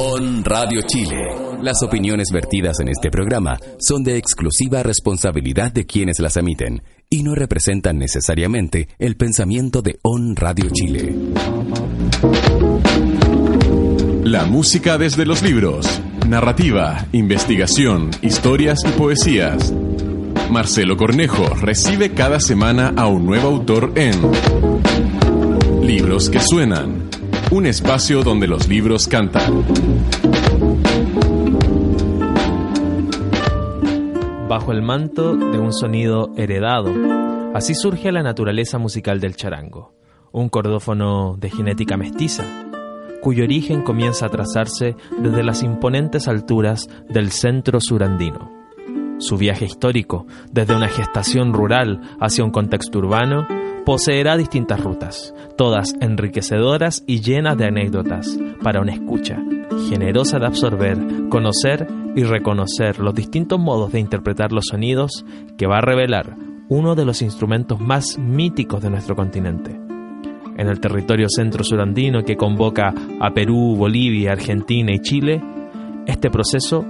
On Radio Chile. Las opiniones vertidas en este programa son de exclusiva responsabilidad de quienes las emiten y no representan necesariamente el pensamiento de On Radio Chile. La música desde los libros. Narrativa, investigación, historias y poesías. Marcelo Cornejo recibe cada semana a un nuevo autor en Libros que Suenan, un espacio donde los libros cantan. Bajo el manto de un sonido heredado, así surge la naturaleza musical del charango, un cordófono de genética mestiza, cuyo origen comienza a trazarse desde las imponentes alturas del centro surandino. Su viaje histórico, desde una gestación rural hacia un contexto urbano, poseerá distintas rutas, todas enriquecedoras y llenas de anécdotas para una escucha, generosa de absorber, conocer y reconocer los distintos modos de interpretar los sonidos que va a revelar uno de los instrumentos más míticos de nuestro continente. En el territorio centro-surandino que convoca a Perú, Bolivia, Argentina y Chile, este proceso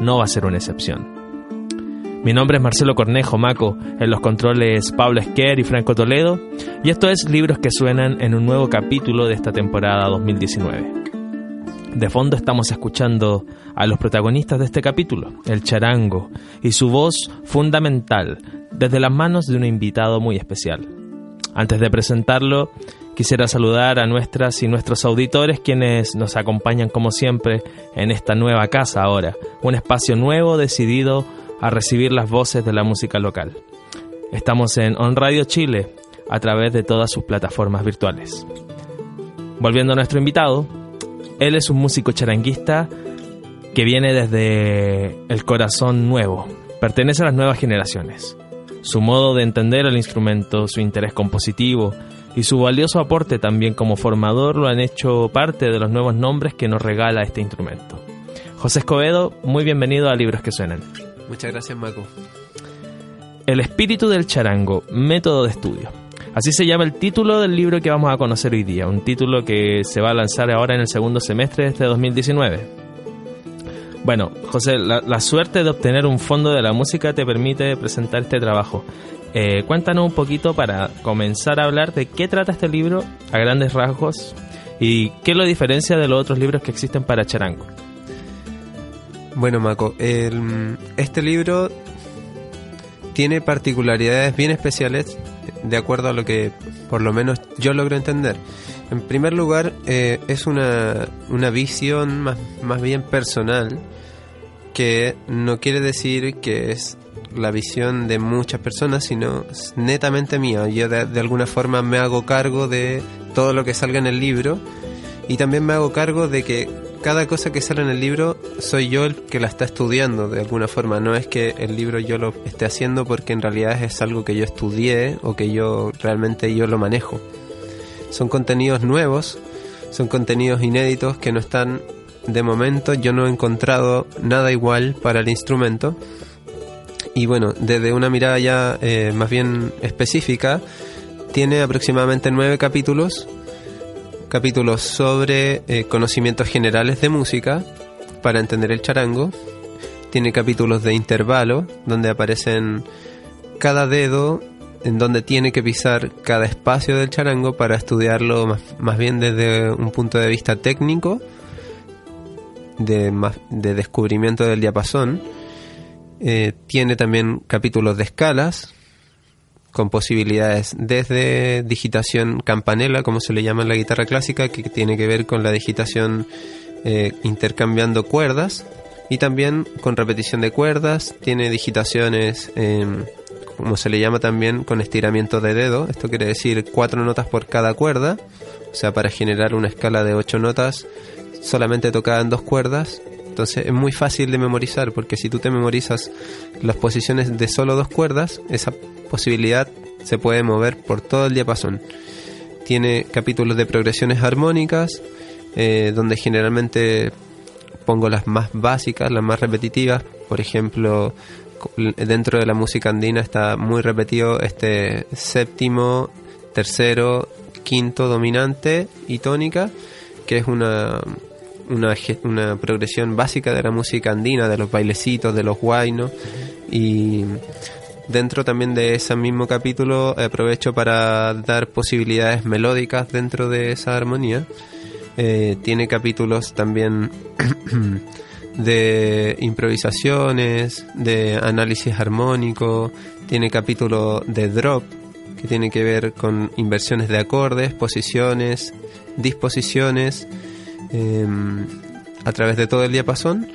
no va a ser una excepción. Mi nombre es Marcelo Cornejo Maco, en los controles Pablo Esquer y Franco Toledo, y esto es Libros que suenan en un nuevo capítulo de esta temporada 2019. De fondo estamos escuchando a los protagonistas de este capítulo, el charango, y su voz fundamental, desde las manos de un invitado muy especial. Antes de presentarlo, quisiera saludar a nuestras y nuestros auditores quienes nos acompañan como siempre en esta nueva casa ahora, un espacio nuevo decidido a recibir las voces de la música local. Estamos en On Radio Chile a través de todas sus plataformas virtuales. Volviendo a nuestro invitado, él es un músico charanguista que viene desde el corazón nuevo, pertenece a las nuevas generaciones. Su modo de entender el instrumento, su interés compositivo y su valioso aporte también como formador lo han hecho parte de los nuevos nombres que nos regala este instrumento. José Escobedo, muy bienvenido a Libros que Suenan. Muchas gracias, Maco. El espíritu del charango, método de estudio. Así se llama el título del libro que vamos a conocer hoy día, un título que se va a lanzar ahora en el segundo semestre de este 2019. Bueno, José, la, suerte de obtener un fondo de la música te permite presentar este trabajo. Eh, cuéntanos un poquito para comenzar a hablar de qué trata este libro a grandes rasgos y qué lo diferencia de los otros libros que existen para charango. Bueno, Mako, este libro tiene particularidades bien especiales de acuerdo a lo que por lo menos yo logro entender. En primer lugar, eh, es una, una visión más, más bien personal que no quiere decir que es la visión de muchas personas, sino netamente mía. Yo de, alguna forma me hago cargo de todo lo que salga en el libro y también me hago cargo de que cada cosa que sale en el libro soy yo el que la está estudiando de alguna forma. No es que el libro yo lo esté haciendo porque en realidad es algo que yo estudié o que yo realmente yo lo manejo. Son contenidos nuevos, son contenidos inéditos que no están de momento. Yo no he encontrado nada igual para el instrumento. Y bueno, desde una mirada ya eh, más bien específica, tiene aproximadamente nueve capítulos capítulos sobre eh, conocimientos generales de música para entender el charango. Tiene capítulos de intervalo donde aparecen cada dedo en donde tiene que pisar cada espacio del charango para estudiarlo más, bien desde un punto de vista técnico, de, de descubrimiento del diapasón. Eh, tiene también capítulos de escalas, con posibilidades desde digitación campanela, como se le llama en la guitarra clásica, que tiene que ver con la digitación eh, intercambiando cuerdas, y también con repetición de cuerdas, tiene digitaciones, como se le llama también, con estiramiento de dedo, esto quiere decir cuatro notas por cada cuerda, o sea, para generar una escala de ocho notas solamente tocada en dos cuerdas, entonces es muy fácil de memorizar porque si tú te memorizas las posiciones de solo dos cuerdas, esa posibilidad se puede mover por todo el diapasón. Tiene capítulos de progresiones armónicas, eh, donde generalmente pongo las más básicas, las más repetitivas. Por ejemplo, dentro de la música andina está muy repetido este séptimo, tercero, quinto dominante y tónica, que es una una, una progresión básica de la música andina, de los bailecitos, de los guainos y dentro también de ese mismo capítulo aprovecho para dar posibilidades melódicas dentro de esa armonía. Eh, tiene capítulos también de improvisaciones, de análisis armónico, tiene capítulo de drop, que tiene que ver con inversiones de acordes, posiciones, disposiciones em, a través de todo el diapasón.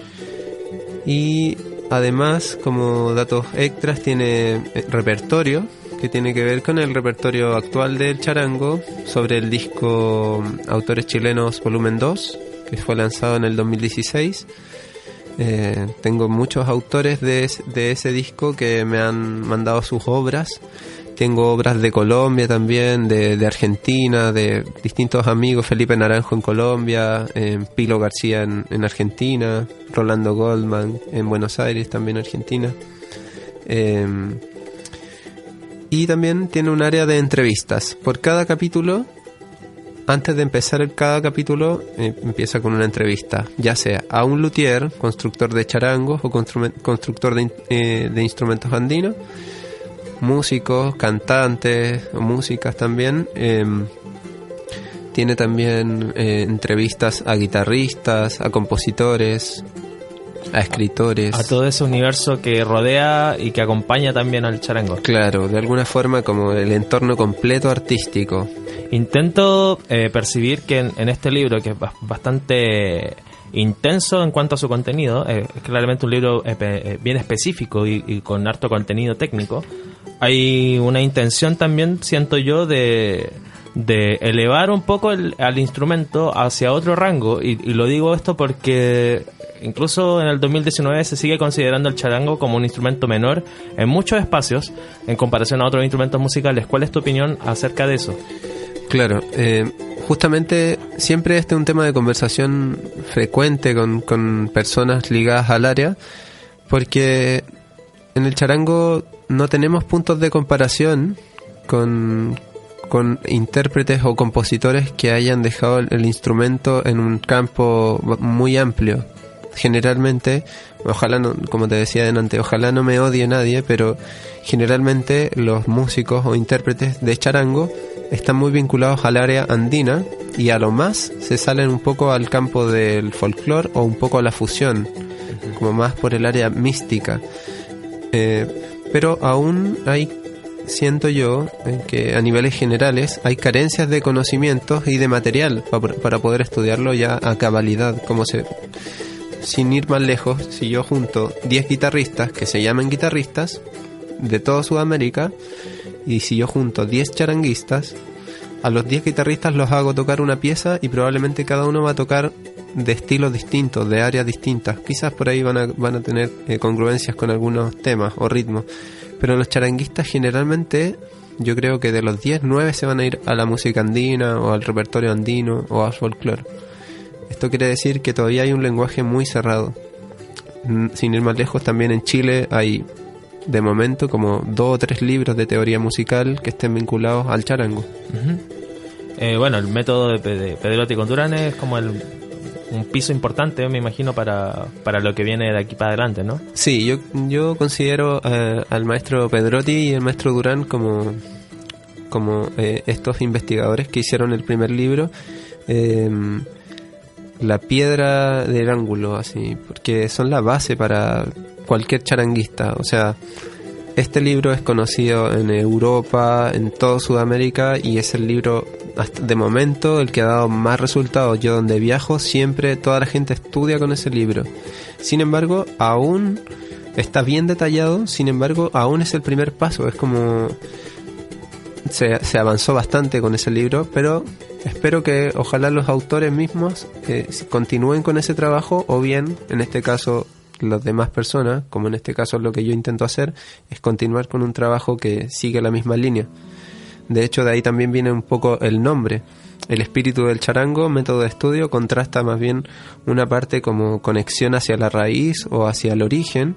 Y además, como datos extras, tiene eh, repertorio, que tiene que ver con el repertorio actual del charango sobre el disco Autores Chilenos Volumen 2, que fue lanzado en el 2016 eh, tengo muchos autores de, de ese disco que me han mandado sus obras. Tengo obras de Colombia también, de, Argentina, de distintos amigos, Felipe Naranjo en Colombia, Pilo García en, Argentina, Rolando Goldman en Buenos Aires, también Argentina. Eh, y también tiene un área de entrevistas. Por cada capítulo antes de empezar cada capítulo, eh, empieza con una entrevista, ya sea a un luthier, constructor de charangos o constructor eh, de, instrumentos andinos, músicos, cantantes, músicas también. Em, tiene también eh, entrevistas a guitarristas, a compositores, a escritores. A todo ese universo que rodea y que acompaña también al charango. Claro, de alguna forma como el entorno completo artístico. Intento eh, percibir que en, este libro, que es bastante intenso en cuanto a su contenido, eh, es claramente un libro eh, bien específico y, con harto contenido técnico, hay una intención también, siento yo, de, de elevar un poco el, al instrumento hacia otro rango. Y, lo digo esto porque incluso en el 2019 se sigue considerando el charango como un instrumento menor en muchos espacios en comparación a otros instrumentos musicales. ¿Cuál es tu opinión acerca de eso? Claro, eh, justamente siempre este es un tema de conversación frecuente con, con personas ligadas al área, porque en el charango no tenemos puntos de comparación con, con intérpretes o compositores que hayan dejado el instrumento en un campo muy amplio. Generalmente, ojalá no, como te decía antes, ojalá no me odie nadie, pero generalmente los músicos o intérpretes de charango están muy vinculados al área andina y a lo más se salen un poco al campo del folclore o un poco a la fusión, como más por el área mística. Eh, pero aún hay, siento yo, que a niveles generales hay carencias de conocimientos y de material para, poder estudiarlo ya a cabalidad, como se... Sin ir más lejos, si yo junto 10 guitarristas que se llaman guitarristas de toda Sudamérica, y si yo junto 10 charanguistas, a los 10 guitarristas los hago tocar una pieza y probablemente cada uno va a tocar de estilos distintos, de áreas distintas. Quizás por ahí van a, van a tener eh, congruencias con algunos temas o ritmos. Pero los charanguistas generalmente, yo creo que de los 10, 9 se van a ir a la música andina o al repertorio andino o al folclore. Esto quiere decir que todavía hay un lenguaje muy cerrado. Mm, sin ir más lejos, también en Chile hay de momento como dos o tres libros de teoría musical que estén vinculados al charango. Eh, bueno, el método de, Pedrotti Durán es como el, un piso importante, me imagino, para, para lo que viene de aquí para adelante, ¿no? Sí, yo, yo considero eh, al maestro Pedrotti y el maestro Durán como, como eh, estos investigadores que hicieron el primer libro. Em, la piedra del ángulo, así, porque son la base para cualquier charanguista. O sea, este libro es conocido en Europa, en toda Sudamérica y es el libro hasta de momento el que ha dado más resultados. Yo donde viajo siempre toda la gente estudia con ese libro. Sin embargo, aún está bien detallado, sin embargo, aún es el primer paso. Es como se, se avanzó bastante con ese libro, pero espero que ojalá los autores mismos eh, continúen con ese trabajo o bien, en este caso, las demás personas, como en este caso lo que yo intento hacer, es continuar con un trabajo que sigue la misma línea. De hecho, de ahí también viene un poco el nombre. El espíritu del charango, método de estudio, contrasta más bien una parte como conexión hacia la raíz o hacia el origen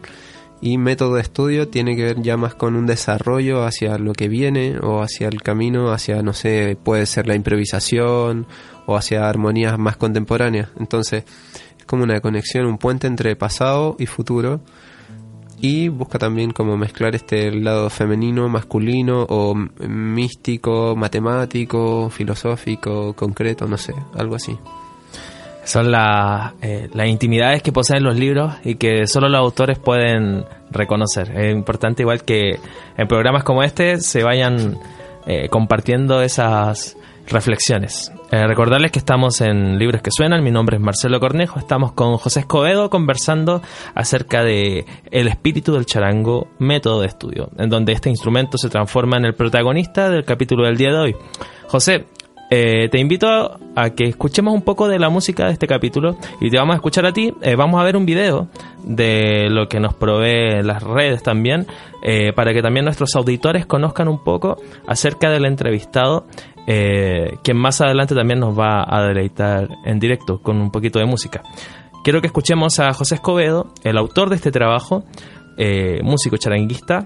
Y método de estudio tiene que ver ya más con un desarrollo hacia lo que viene o hacia el camino, hacia, no sé, puede ser la improvisación o hacia armonías más contemporáneas. Entonces, es como una conexión, un puente entre pasado y futuro. Y busca también como mezclar este lado femenino, masculino o místico, matemático, filosófico, concreto, no sé, algo así. Son eh, las intimidades que poseen los libros y que solo los autores pueden reconocer. Es importante igual que en programas como este se vayan eh, compartiendo esas reflexiones. Eh, recordarles que estamos en Libros que Suenan, mi nombre es Marcelo Cornejo, estamos con José Escobedo conversando acerca de el espíritu del charango, método de estudio, en donde este instrumento se transforma en el protagonista del capítulo del día de hoy. José, eh, te invito a, que escuchemos un poco de la música de este capítulo y te vamos a escuchar a ti. Eh, vamos a ver un video de lo que nos provee las redes también, eh, para que también nuestros auditores conozcan un poco acerca del entrevistado, quien más adelante también nos va a deleitar en directo con un poquito de música. Quiero que escuchemos a José Escobedo, el autor de este trabajo, músico charanguista,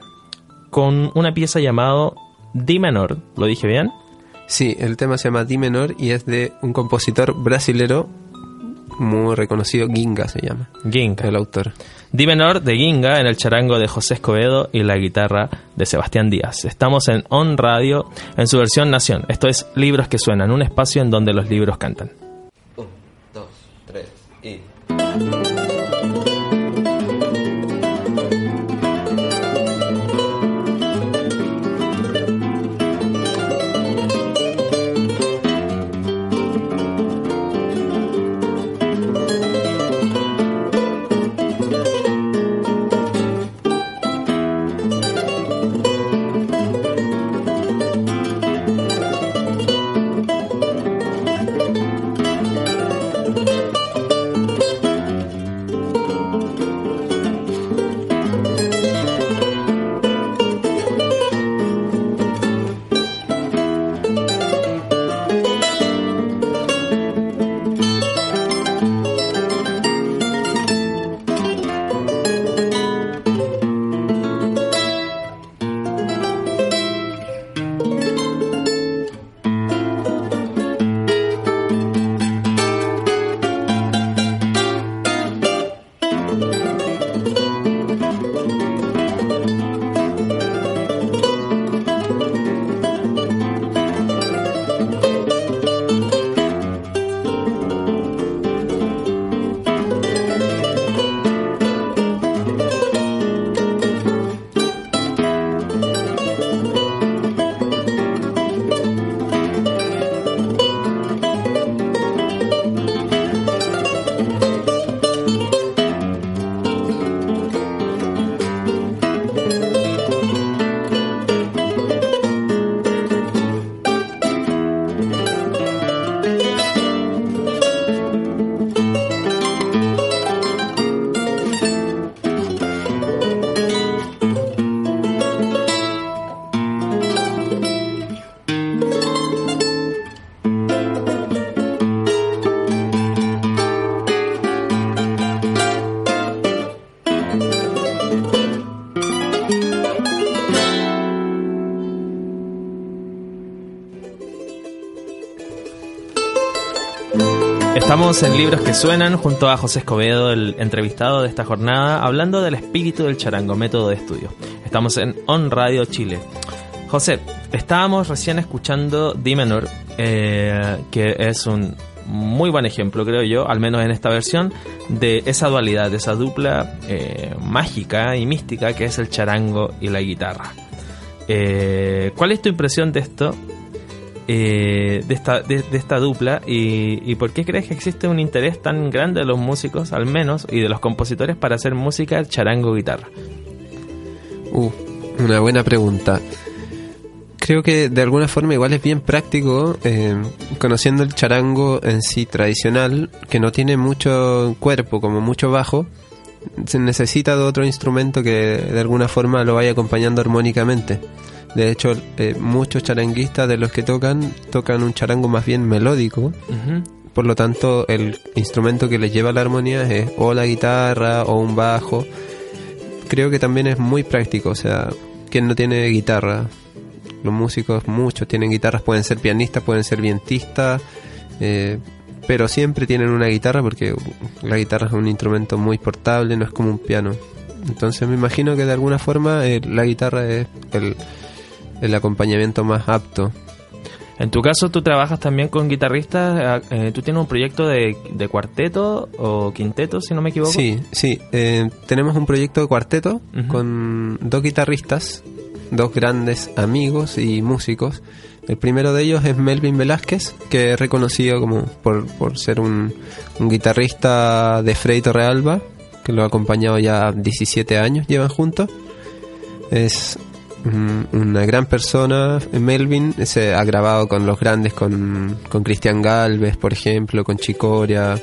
con una pieza llamado Di menor. ¿Lo dije bien? Sí, el tema se llama Di menor y es de un compositor brasilero muy reconocido, Ginga se llama. Ginga. El autor. Di menor de Ginga en el charango de José Escobedo y la guitarra de Sebastián Díaz. Estamos en On Radio en su versión Nación. Esto es Libros que Suenan, un espacio en donde los libros cantan. Un, dos, tres y... Estamos en Libros que Suenan junto a José Escobedo, el entrevistado de esta jornada, hablando del espíritu del charango, método de estudio. Estamos en On Radio Chile. José, estábamos recién escuchando D menor, eh, que es un muy buen ejemplo, creo yo, al menos en esta versión, de esa dualidad, de esa dupla eh, mágica y mística que es el charango y la guitarra. Eh, ¿Cuál es tu impresión de esto? Eh, de, esta, de, esta dupla y, por qué crees que existe un interés tan grande de los músicos, al menos, y de los compositores para hacer música charango guitarra? Uh, una buena pregunta. Creo que de alguna forma igual es bien práctico, eh, conociendo el charango en sí tradicional, que no tiene mucho cuerpo, como mucho bajo, se necesita de otro instrumento que de alguna forma lo vaya acompañando armónicamente. De hecho, eh, muchos charanguistas de los que tocan, tocan un charango más bien melódico. Por lo tanto, el instrumento que les lleva la armonía es o la guitarra o un bajo. creo que también es muy práctico, o sea, quien no tiene guitarra, los músicos muchos tienen guitarras, pueden ser pianistas, pueden ser vientistas, eh, pero siempre tienen una guitarra porque la guitarra es un instrumento muy portable, no es como un piano. Entonces me imagino que de alguna forma eh, la guitarra es el, el acompañamiento más apto en tu caso, tú trabajas también con guitarristas. Eh, ¿Tú tienes un proyecto de, cuarteto o quinteto, si no me equivoco? Sí, sí. Eh, tenemos un proyecto de cuarteto con dos guitarristas, dos grandes amigos y músicos. El primero de ellos es Melvin Velázquez, que es reconocido como por, por ser un, un guitarrista de Freito Realba, que lo ha acompañado ya 17 años, llevan juntos. Es una gran persona. Melvin se ha grabado con los grandes, con, con Cristian Galvez, por ejemplo, con Chicoria.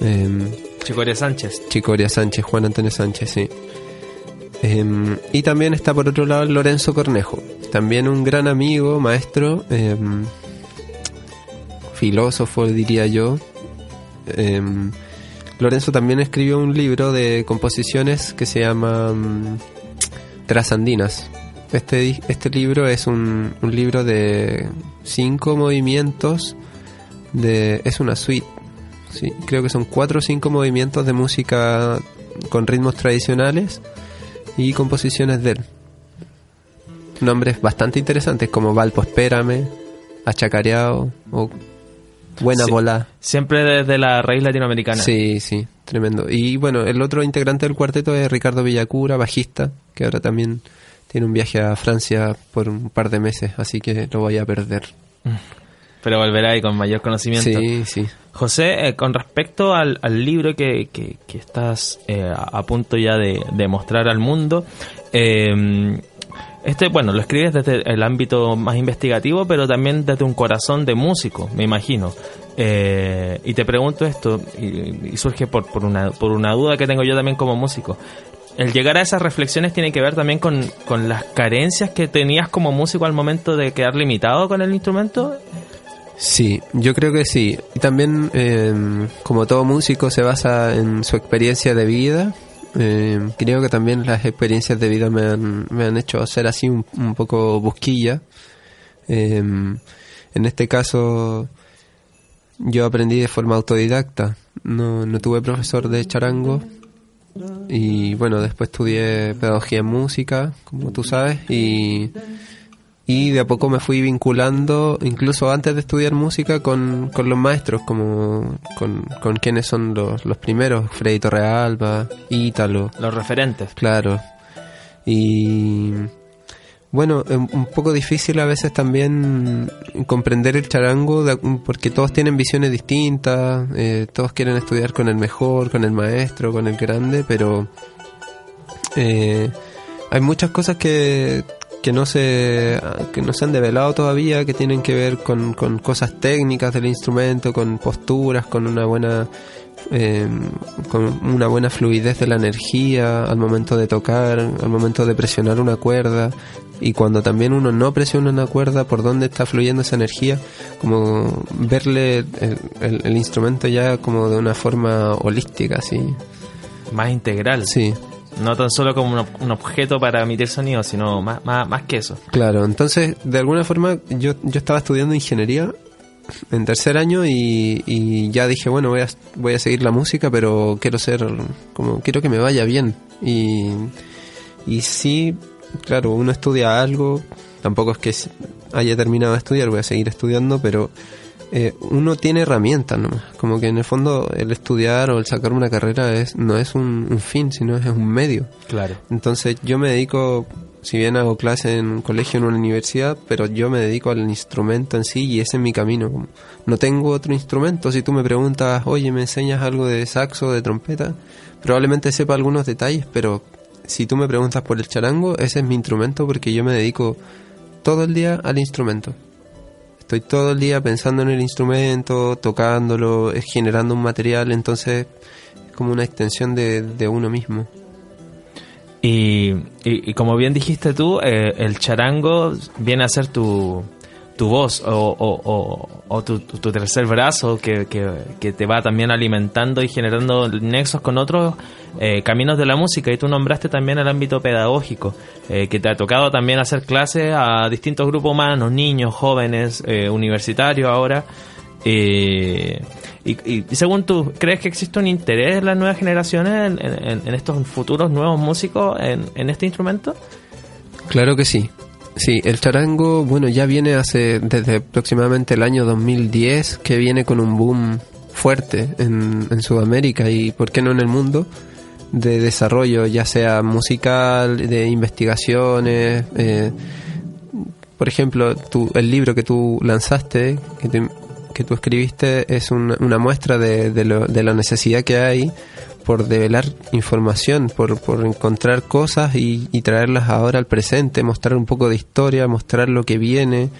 Em, Chicoria Sánchez. Chicoria Sánchez, Juan Antonio Sánchez, sí. Em, y también está por otro lado Lorenzo Cornejo, también un gran amigo, maestro, em, filósofo diría yo. Lorenzo también escribió un libro de composiciones que se llama mm, Trasandinas. Este, este libro es un, un libro de cinco movimientos, de, es una suite, sí, creo que son cuatro o cinco movimientos de música con ritmos tradicionales y composiciones de él. Nombres bastante interesantes como Valpo Espérame, Achacareado o Buena Bola. Siempre desde la raíz latinoamericana. Sí, sí, tremendo. Y bueno, el otro integrante del cuarteto es Ricardo Villacura, bajista, que ahora también tiene un viaje a Francia por un par de meses, así que lo voy a perder. Pero volverá ahí con mayor conocimiento. Sí, sí. José, eh, con respecto al, libro que, que, estás eh, a punto ya de, mostrar al mundo, eh, este, bueno, lo escribes desde el ámbito más investigativo, pero también desde un corazón de músico, me imagino. y te pregunto esto, y, surge por, por, una, por una duda que tengo yo también como músico el llegar a esas reflexiones tiene que ver también con, las carencias que tenías como músico al momento de quedar limitado con el instrumento. Sí, yo creo que sí. Y también, em, como todo músico, se basa en su experiencia de vida. Em, creo que también las experiencias de vida me han, me han hecho ser así un, poco busquilla. Em, en este caso, yo aprendí de forma autodidacta. No, no tuve profesor de charango, y bueno, después estudié pedagogía en música, como tú sabes, y, y de a poco me fui vinculando, incluso antes de estudiar música, con, con los maestros, como con, con quienes son los, los primeros, Freddy Torrealba, Ítalo. Los referentes. Claro. Y bueno, un poco difícil a veces también comprender el charango porque todos tienen visiones distintas, eh, todos quieren estudiar con el mejor, con el maestro, con el grande, pero eh, hay muchas cosas que, que no se que no se han develado todavía que tienen que ver con, con cosas técnicas del instrumento con posturas con una buena eh, con una buena fluidez de la energía al momento de tocar al momento de presionar una cuerda y cuando también uno no presiona una cuerda por dónde está fluyendo esa energía como verle el, instrumento ya como de una forma holística así. Más integral. Sí. No tan solo como un, objeto para emitir sonido sino más, más, más que eso. Claro entonces de alguna forma yo, yo estaba estudiando ingeniería en tercer año y, y, ya dije, bueno, voy a, voy a seguir la música, pero quiero ser, como, quiero que me vaya bien. Y, y sí, claro, uno estudia algo, tampoco es que haya terminado de estudiar, voy a seguir estudiando, pero eh, uno tiene herramientas nomás. Como que en el fondo el estudiar o el sacar una carrera es no es un, fin, sino es un medio. Claro. Entonces yo me dedico, si bien hago clase en un colegio, en una universidad, pero yo me dedico al instrumento en sí y ese es mi camino. No tengo otro instrumento. Si tú me preguntas, oye, ¿me enseñas algo de saxo, de trompeta? Probablemente sepa algunos detalles, pero si tú me preguntas por el charango, ese es mi instrumento porque yo me dedico todo el día al instrumento. Estoy todo el día pensando en el instrumento, tocándolo, generando un material, entonces es como una extensión de, uno mismo. Y, y, como bien dijiste tú, eh, el charango viene a ser tu, tu voz o, tu, tercer brazo que, que, te va también alimentando y generando nexos con otros eh, caminos de la música. Y tú nombraste también el ámbito pedagógico, eh, que te ha tocado también hacer clases a distintos grupos humanos, niños, jóvenes, eh, universitarios ahora. Y, según tú, ¿crees que existe un interés en las nuevas generaciones, en, estos futuros nuevos músicos, en, en este instrumento? Claro que sí. Sí, el charango, bueno, ya viene hace desde aproximadamente el año 2010 que viene con un boom fuerte en, Sudamérica y, ¿por qué no en el mundo? De desarrollo, ya sea musical, de investigaciones. Eh, por ejemplo, el libro que tú lanzaste, que, que tú escribiste, es una muestra de, de, lo, de la necesidad que hay por develar información, por, por encontrar cosas y, traerlas ahora al presente, mostrar un poco de historia, mostrar lo que viene,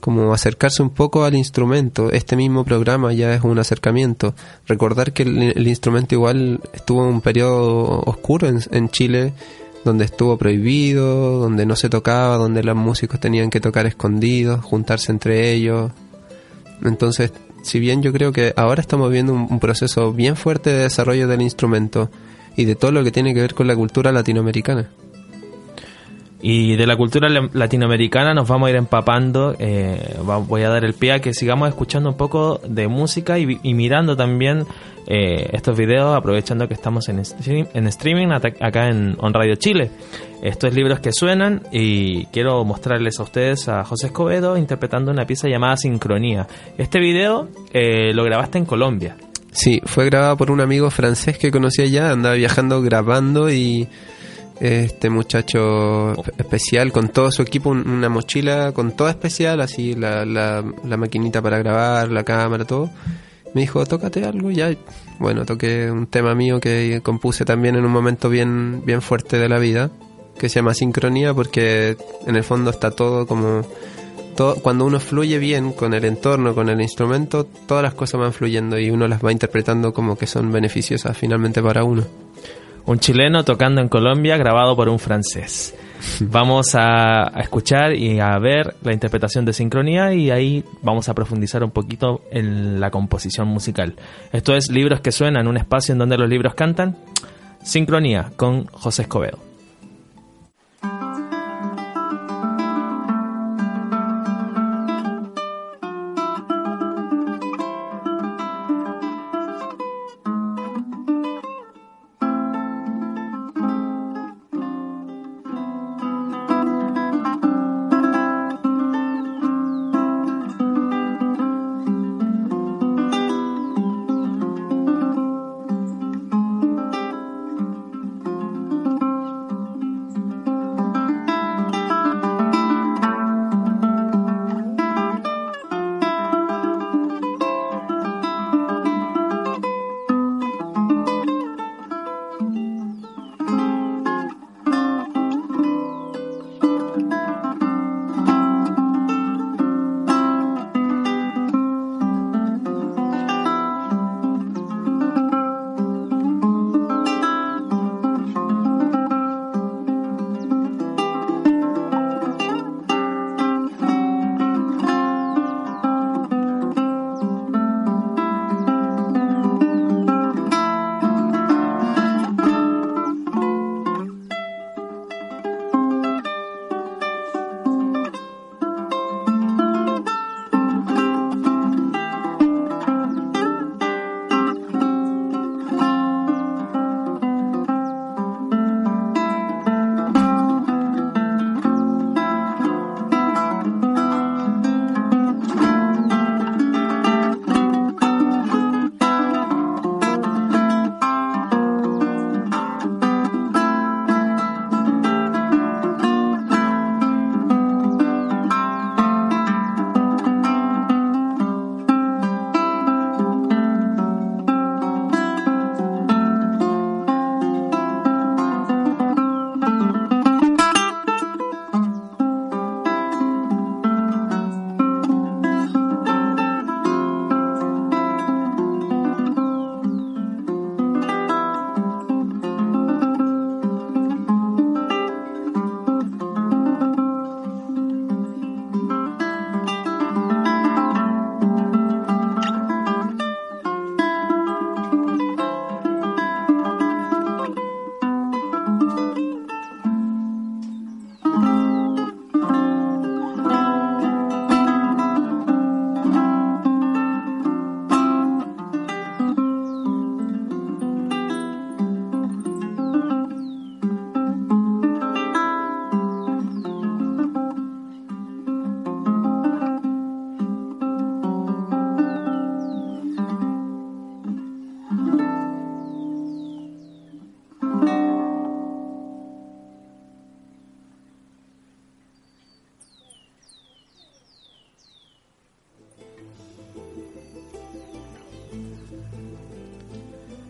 como acercarse un poco al instrumento. Este mismo programa ya es un acercamiento. Recordar que el, instrumento igual estuvo en un periodo oscuro en, en Chile, donde estuvo prohibido, donde no se tocaba, donde los músicos tenían que tocar escondidos, juntarse entre ellos. Entonces si bien yo creo que ahora estamos viendo un, proceso bien fuerte de desarrollo del instrumento y de todo lo que tiene que ver con la cultura latinoamericana. Y de la cultura latinoamericana nos vamos a ir empapando. Eh, voy a dar el pie a que sigamos escuchando un poco de música y, mirando también eh, estos videos, aprovechando que estamos en, en streaming acá en On Radio Chile. Estos libros que suenan y quiero mostrarles a ustedes a José Escobedo interpretando una pieza llamada Sincronía. Este video eh, lo grabaste en Colombia. Sí, fue grabado por un amigo francés que conocí allá, andaba viajando grabando y este muchacho especial con todo su equipo, una mochila con todo especial, así la, la, la maquinita para grabar, la cámara, todo. Me dijo, tócate algo, ya. Bueno, toqué un tema mío que compuse también en un momento bien, bien fuerte de la vida, que se llama Sincronía, porque en el fondo está todo como... Todo, cuando uno fluye bien con el entorno, con el instrumento, todas las cosas van fluyendo y uno las va interpretando como que son beneficiosas finalmente para uno un chileno tocando en Colombia grabado por un francés. Vamos a, escuchar y a ver la interpretación de sincronía y ahí vamos a profundizar un poquito en la composición musical. Esto es Libros que suenan, un espacio en donde los libros cantan. Sincronía con José Escobedo.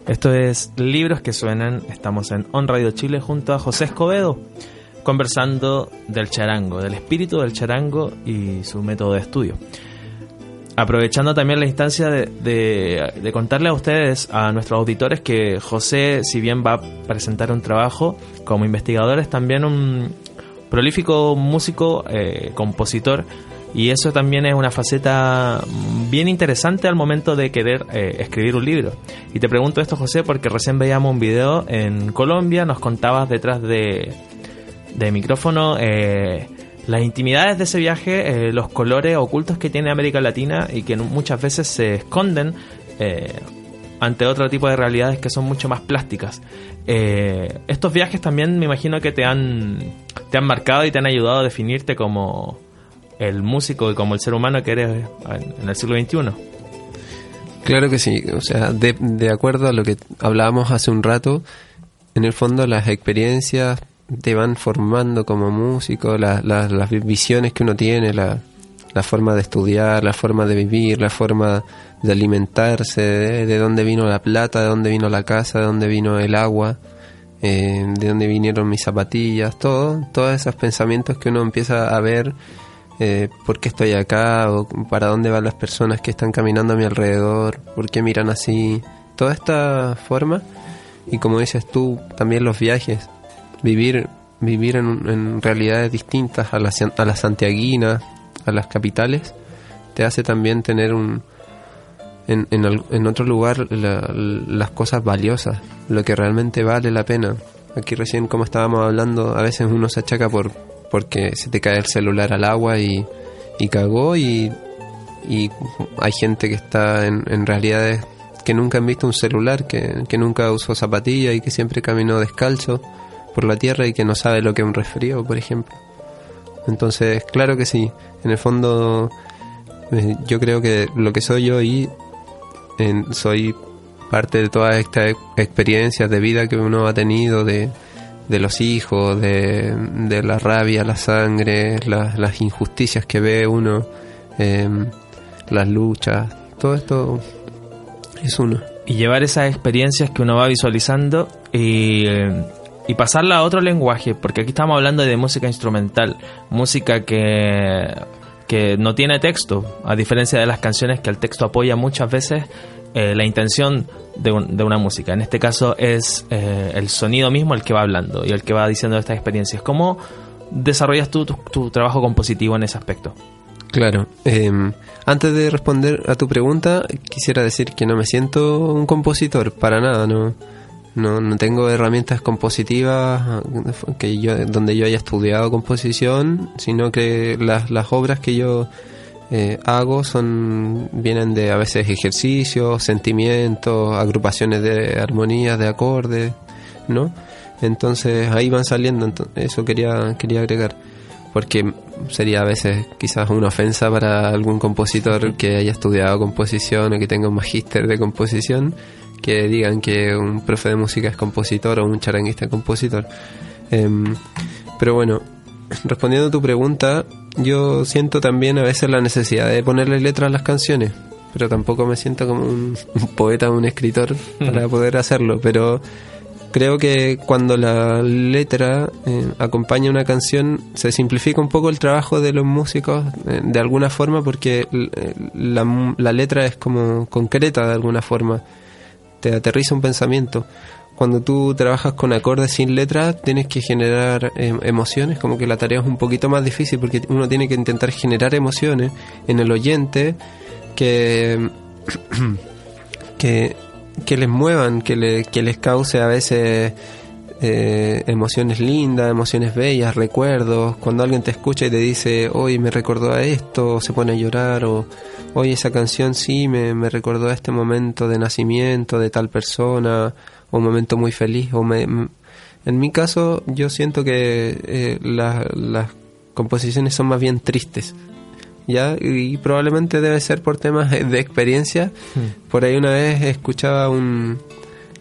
Esto es Libros que Suenan. Estamos en On Radio Chile junto a José Escobedo, conversando del charango, del espíritu del charango y su método de estudio. Aprovechando también la instancia de, contarle a ustedes, a nuestros auditores, que José, si bien va a presentar un trabajo como investigador, es también un prolífico músico, eh, compositor, y eso también es una faceta bien interesante al momento de querer eh, escribir un libro. Y te pregunto esto, José, porque recién veíamos un video en Colombia, nos contabas detrás de, de micrófono eh, las intimidades de ese viaje, eh, los colores ocultos que tiene América Latina y que muchas veces se esconden ante otro tipo de realidades que son mucho más plásticas. estos viajes también me imagino que te han, te han marcado y te han ayudado a definirte como el músico y como el ser humano que eres en el siglo XXI. Claro que sí, o sea, de, de acuerdo a lo que hablábamos hace un rato, en el fondo las experiencias te van formando como músico, las visiones que uno tiene, la, la, forma de estudiar, la forma de vivir, la forma de alimentarse, de, dónde vino la plata, de dónde vino la casa, de dónde vino el agua, eh, de dónde vinieron mis zapatillas, todo, todos esos pensamientos que uno empieza a ver eh, por qué estoy acá o para dónde van las personas que están caminando a mi alrededor, por qué miran así, toda esta forma. Y como dices tú, también los viajes, vivir vivir en, realidades distintas a las, a las santiaguinas, a las capitales, te hace también tener un en, en, otro lugar las cosas valiosas, lo que realmente vale la pena. Aquí recién como estábamos hablando, a veces uno se achaca por porque se te cae el celular al agua y, y cagó y, y hay gente que está en, en realidades que nunca han visto un celular, que, que nunca usó zapatilla y que siempre caminó descalzo por la tierra y que no sabe lo que es un resfrío, por ejemplo. Entonces, claro que sí, en el fondo eh, yo creo que lo que soy yo hoy soy parte de todas estas experiencias de vida que uno ha tenido, de, de los hijos, de, de la rabia, la sangre, las injusticias que ve uno, em, las luchas, todo esto es uno. Y llevar esas experiencias que uno va visualizando y, y pasarla a otro lenguaje, porque aquí estamos hablando de música instrumental, música que, que no tiene texto, a diferencia de las canciones que el texto apoya muchas veces eh, la intención de, una música. En este caso es eh, el sonido mismo el que va hablando y el que va diciendo estas experiencias. ¿Cómo desarrollas tú tu, trabajo compositivo en ese aspecto? Claro. Em, antes de responder a tu pregunta, quisiera decir que no me siento un compositor, para nada, no. No, no tengo herramientas compositivas que yo, donde yo haya estudiado composición, sino que las, las obras que yo eh, hago son vienen de a veces ejercicios, sentimientos, agrupaciones de armonías, de acordes, ¿no? Entonces ahí van saliendo, eso quería quería agregar, porque sería a veces quizás una ofensa para algún compositor que haya estudiado composición o que tenga un magíster de composición, que digan que un profe de música es compositor o un charanguista es compositor. Em, pero bueno, respondiendo a tu pregunta, yo siento también a veces la necesidad de ponerle letra a las canciones, pero tampoco me siento como un, poeta o un escritor para poder hacerlo, pero creo que cuando la letra eh, acompaña una canción se simplifica un poco el trabajo de los músicos eh, de alguna forma porque eh, la, la letra es como concreta de alguna forma, te aterriza un pensamiento cuando tú trabajas con acordes sin letras, tienes que generar em, emociones, como que la tarea es un poquito más difícil porque uno tiene que intentar generar emociones en el oyente que, que, les muevan, que, que les cause a veces eh, emociones lindas, emociones bellas, recuerdos. Cuando alguien te escucha y te dice, hoy me recordó a esto, se pone a llorar, o hoy esa canción sí me, me recordó a este momento de nacimiento de tal persona un momento muy feliz. O me, en mi caso, yo siento que eh, las composiciones son más bien tristes. ¿ya? Y probablemente debe ser por temas de experiencia. Hmm. Por ahí una vez escuchaba un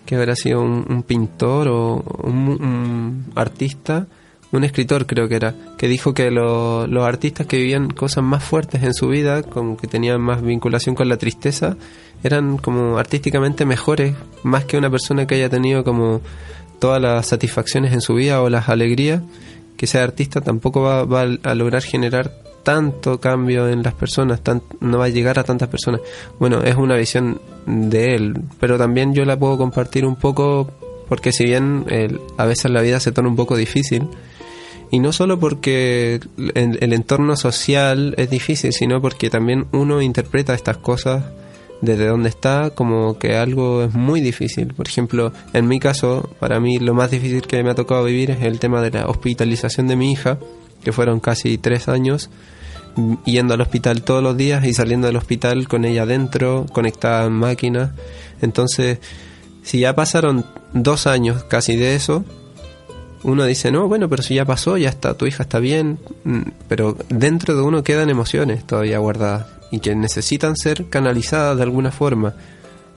que habrá sido un, pintor o un, artista, un escritor creo que era, que dijo que los artistas que vivían cosas más fuertes en su vida, como que tenían más vinculación con la tristeza, eran como artísticamente mejores, más que una persona que haya tenido como todas las satisfacciones en su vida o las alegrías, que sea artista tampoco va, a lograr generar tanto cambio en las personas, no va a llegar a tantas personas. Bueno, es una visión de él, pero también yo la puedo compartir un poco porque si bien a veces la vida se torna un poco difícil, y no solo porque el, entorno social es difícil, sino porque también uno interpreta estas cosas desde donde está como que algo es muy difícil. Por ejemplo, en mi caso, para mí lo más difícil que me ha tocado vivir es el tema de la hospitalización de mi hija, que fueron casi tres años yendo al hospital todos los días y saliendo del hospital con ella adentro, conectada en máquina. Entonces, si ya pasaron dos años casi de eso, uno dice, no, bueno, pero si ya pasó, ya está, tu hija está bien, mm, pero dentro de uno quedan emociones todavía guardadas y que necesitan ser canalizadas de alguna forma.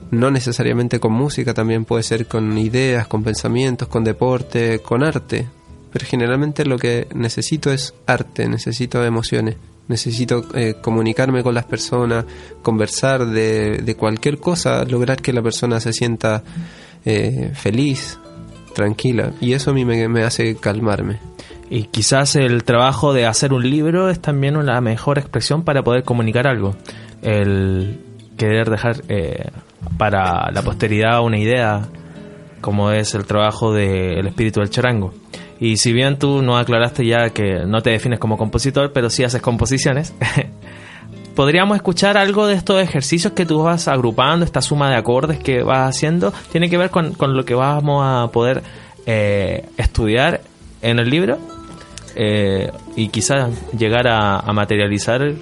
No necesariamente con música, también puede ser con ideas, con pensamientos, con deporte, con arte. Pero generalmente lo que necesito es arte, necesito emociones necesito eh, comunicarme con las personas, conversar de, cualquier cosa, lograr que la persona se sienta eh, feliz, tranquila. Y eso a mí me, hace calmarme. Y quizás el trabajo de hacer un libro es también una mejor expresión para poder comunicar algo. El querer dejar eh, para la posteridad una idea, como es el trabajo del espíritu del charango. Y si bien tú no aclaraste ya que no te defines como compositor, pero sí haces composiciones, podríamos escuchar algo de estos ejercicios que tú vas agrupando, esta suma de acordes que vas haciendo, tiene que ver con, lo que vamos a poder eh, estudiar en el libro eh, y quizás llegar a, materializar eh,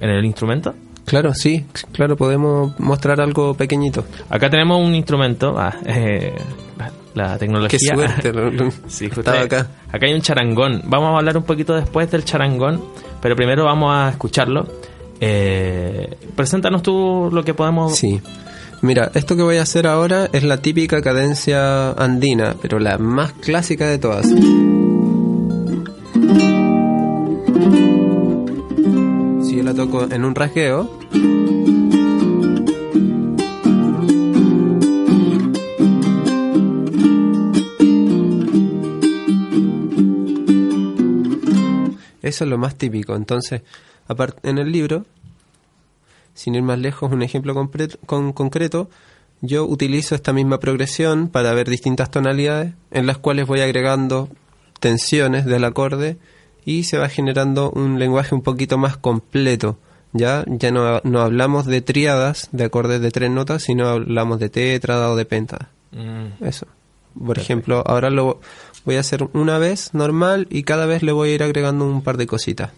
en el instrumento. Claro, sí, claro, podemos mostrar algo pequeñito. Acá tenemos un instrumento, ah, la tecnología. Qué suerte, sí, estaba acá. Acá hay un charangón. Vamos a hablar un poquito después del charangón, pero primero vamos a escucharlo. Eh, preséntanos tú lo que podemos. Sí. Mira, esto que voy a hacer ahora es la típica cadencia andina, pero la más clásica de todas. Si yo la toco en un rasgueo. Eso es lo más típico. Entonces, en el libro, sin ir más lejos, un ejemplo con concreto, yo utilizo esta misma progresión para ver distintas tonalidades en las cuales voy agregando tensiones del acorde y se va generando un lenguaje un poquito más completo. Ya, ya no, no hablamos de triadas de acordes de tres notas, sino hablamos de tétrada o de pentada. Mm. Eso. Por ejemplo, ahora lo voy a hacer una vez normal y cada vez le voy a ir agregando un par de cositas.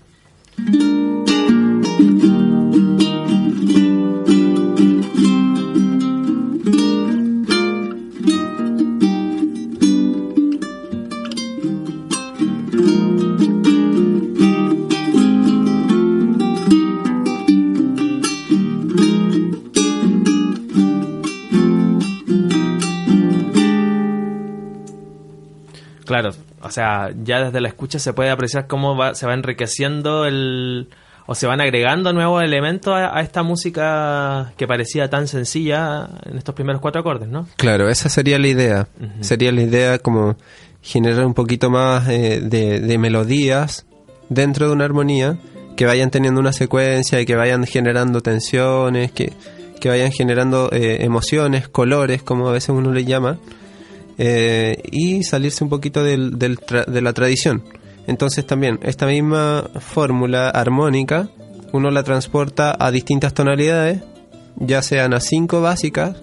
Claro, o sea, ya desde la escucha se puede apreciar cómo va, se va enriqueciendo el o se van agregando nuevos elementos a, esta música que parecía tan sencilla en estos primeros cuatro acordes, ¿no? Claro, esa sería la idea. Sería la idea como generar un poquito más eh, de, melodías dentro de una armonía que vayan teniendo una secuencia y que vayan generando tensiones, que, que vayan generando eh, emociones, colores, como a veces uno le llama eh, y salirse un poquito del, de la tradición. Entonces también esta misma fórmula armónica uno la transporta a distintas tonalidades, ya sean a cinco básicas,